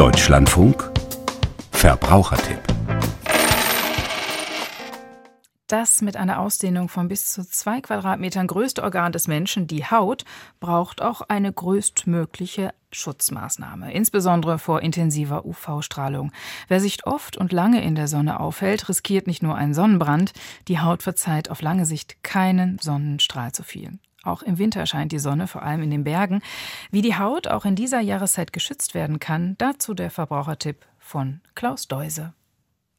Deutschlandfunk Verbrauchertipp Das mit einer Ausdehnung von bis zu zwei Quadratmetern größte Organ des Menschen, die Haut, braucht auch eine größtmögliche Schutzmaßnahme, insbesondere vor intensiver UV-Strahlung. Wer sich oft und lange in der Sonne aufhält, riskiert nicht nur einen Sonnenbrand, die Haut verzeiht auf lange Sicht keinen Sonnenstrahl zu viel. Auch im Winter scheint die Sonne, vor allem in den Bergen. Wie die Haut auch in dieser Jahreszeit geschützt werden kann, dazu der Verbrauchertipp von Klaus Deuse.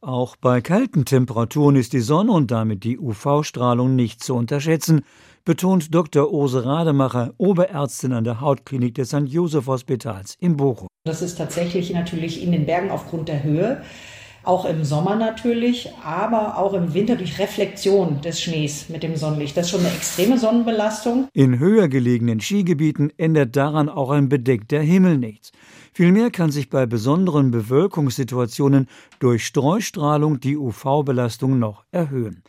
Auch bei kalten Temperaturen ist die Sonne und damit die UV-Strahlung nicht zu unterschätzen, betont Dr. Ose Rademacher, Oberärztin an der Hautklinik des St. Joseph Hospitals in Bochum. Das ist tatsächlich natürlich in den Bergen aufgrund der Höhe auch im Sommer natürlich, aber auch im Winter durch Reflexion des Schnees mit dem Sonnenlicht. Das ist schon eine extreme Sonnenbelastung. In höher gelegenen Skigebieten ändert daran auch ein bedeckter Himmel nichts. Vielmehr kann sich bei besonderen Bewölkungssituationen durch Streustrahlung die UV-Belastung noch erhöhen.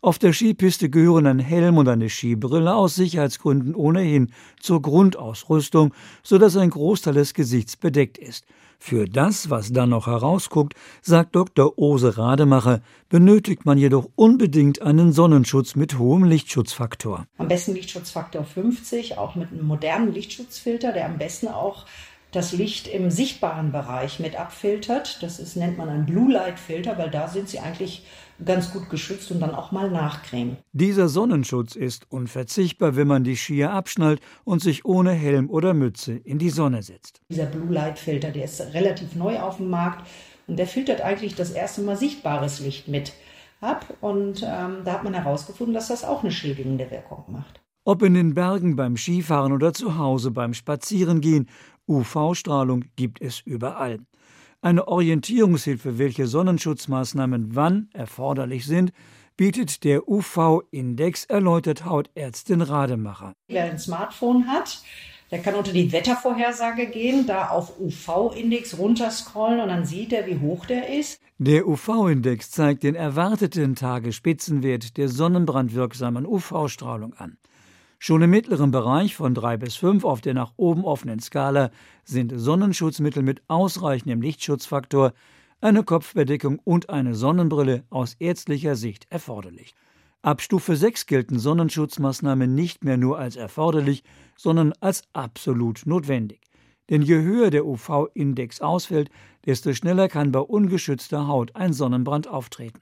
Auf der Skipiste gehören ein Helm und eine Skibrille aus Sicherheitsgründen ohnehin zur Grundausrüstung, sodass ein Großteil des Gesichts bedeckt ist. Für das, was dann noch herausguckt, sagt Dr. Ose Rademacher, benötigt man jedoch unbedingt einen Sonnenschutz mit hohem Lichtschutzfaktor. Am besten Lichtschutzfaktor 50, auch mit einem modernen Lichtschutzfilter, der am besten auch das Licht im sichtbaren Bereich mit abfiltert. Das ist, nennt man ein Blue Light Filter, weil da sind sie eigentlich ganz gut geschützt und dann auch mal nachcremen. Dieser Sonnenschutz ist unverzichtbar, wenn man die Skier abschnallt und sich ohne Helm oder Mütze in die Sonne setzt. Dieser Blue Light Filter, der ist relativ neu auf dem Markt und der filtert eigentlich das erste Mal sichtbares Licht mit ab und ähm, da hat man herausgefunden, dass das auch eine schädigende Wirkung macht. Ob in den Bergen beim Skifahren oder zu Hause beim Spazierengehen UV-Strahlung gibt es überall. Eine Orientierungshilfe, welche Sonnenschutzmaßnahmen wann erforderlich sind, bietet der UV-Index, erläutert Hautärztin Rademacher. Wer ein Smartphone hat, der kann unter die Wettervorhersage gehen, da auf UV-Index runterscrollen und dann sieht er, wie hoch der ist. Der UV-Index zeigt den erwarteten Tagespitzenwert der sonnenbrandwirksamen UV-Strahlung an. Schon im mittleren Bereich von 3 bis 5 auf der nach oben offenen Skala sind Sonnenschutzmittel mit ausreichendem Lichtschutzfaktor, eine Kopfbedeckung und eine Sonnenbrille aus ärztlicher Sicht erforderlich. Ab Stufe 6 gelten Sonnenschutzmaßnahmen nicht mehr nur als erforderlich, sondern als absolut notwendig. Denn je höher der UV-Index ausfällt, desto schneller kann bei ungeschützter Haut ein Sonnenbrand auftreten.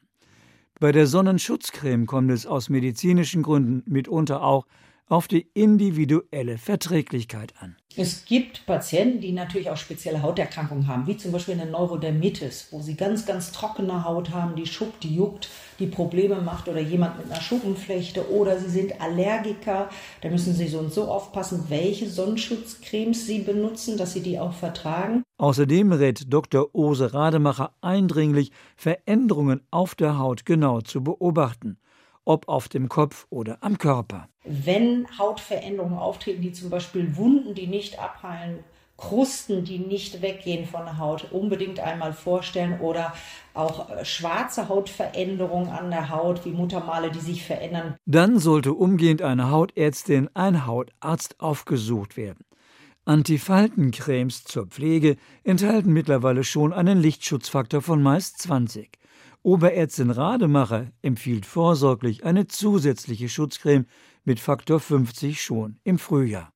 Bei der Sonnenschutzcreme kommt es aus medizinischen Gründen mitunter auch auf die individuelle Verträglichkeit an. Es gibt Patienten, die natürlich auch spezielle Hauterkrankungen haben, wie zum Beispiel eine Neurodermitis, wo sie ganz, ganz trockene Haut haben, die schuckt, die juckt, die Probleme macht oder jemand mit einer Schuppenflechte oder sie sind Allergiker. Da müssen sie so und so aufpassen, welche Sonnenschutzcremes sie benutzen, dass sie die auch vertragen. Außerdem rät Dr. Ose Rademacher eindringlich, Veränderungen auf der Haut genau zu beobachten ob auf dem Kopf oder am Körper. Wenn Hautveränderungen auftreten, die zum Beispiel Wunden, die nicht abheilen, Krusten, die nicht weggehen von der Haut, unbedingt einmal vorstellen oder auch äh, schwarze Hautveränderungen an der Haut, wie Muttermale, die sich verändern. Dann sollte umgehend eine Hautärztin, ein Hautarzt aufgesucht werden. Antifaltencremes zur Pflege enthalten mittlerweile schon einen Lichtschutzfaktor von meist 20. Oberärztin Rademacher empfiehlt vorsorglich eine zusätzliche Schutzcreme mit Faktor 50 schon im Frühjahr.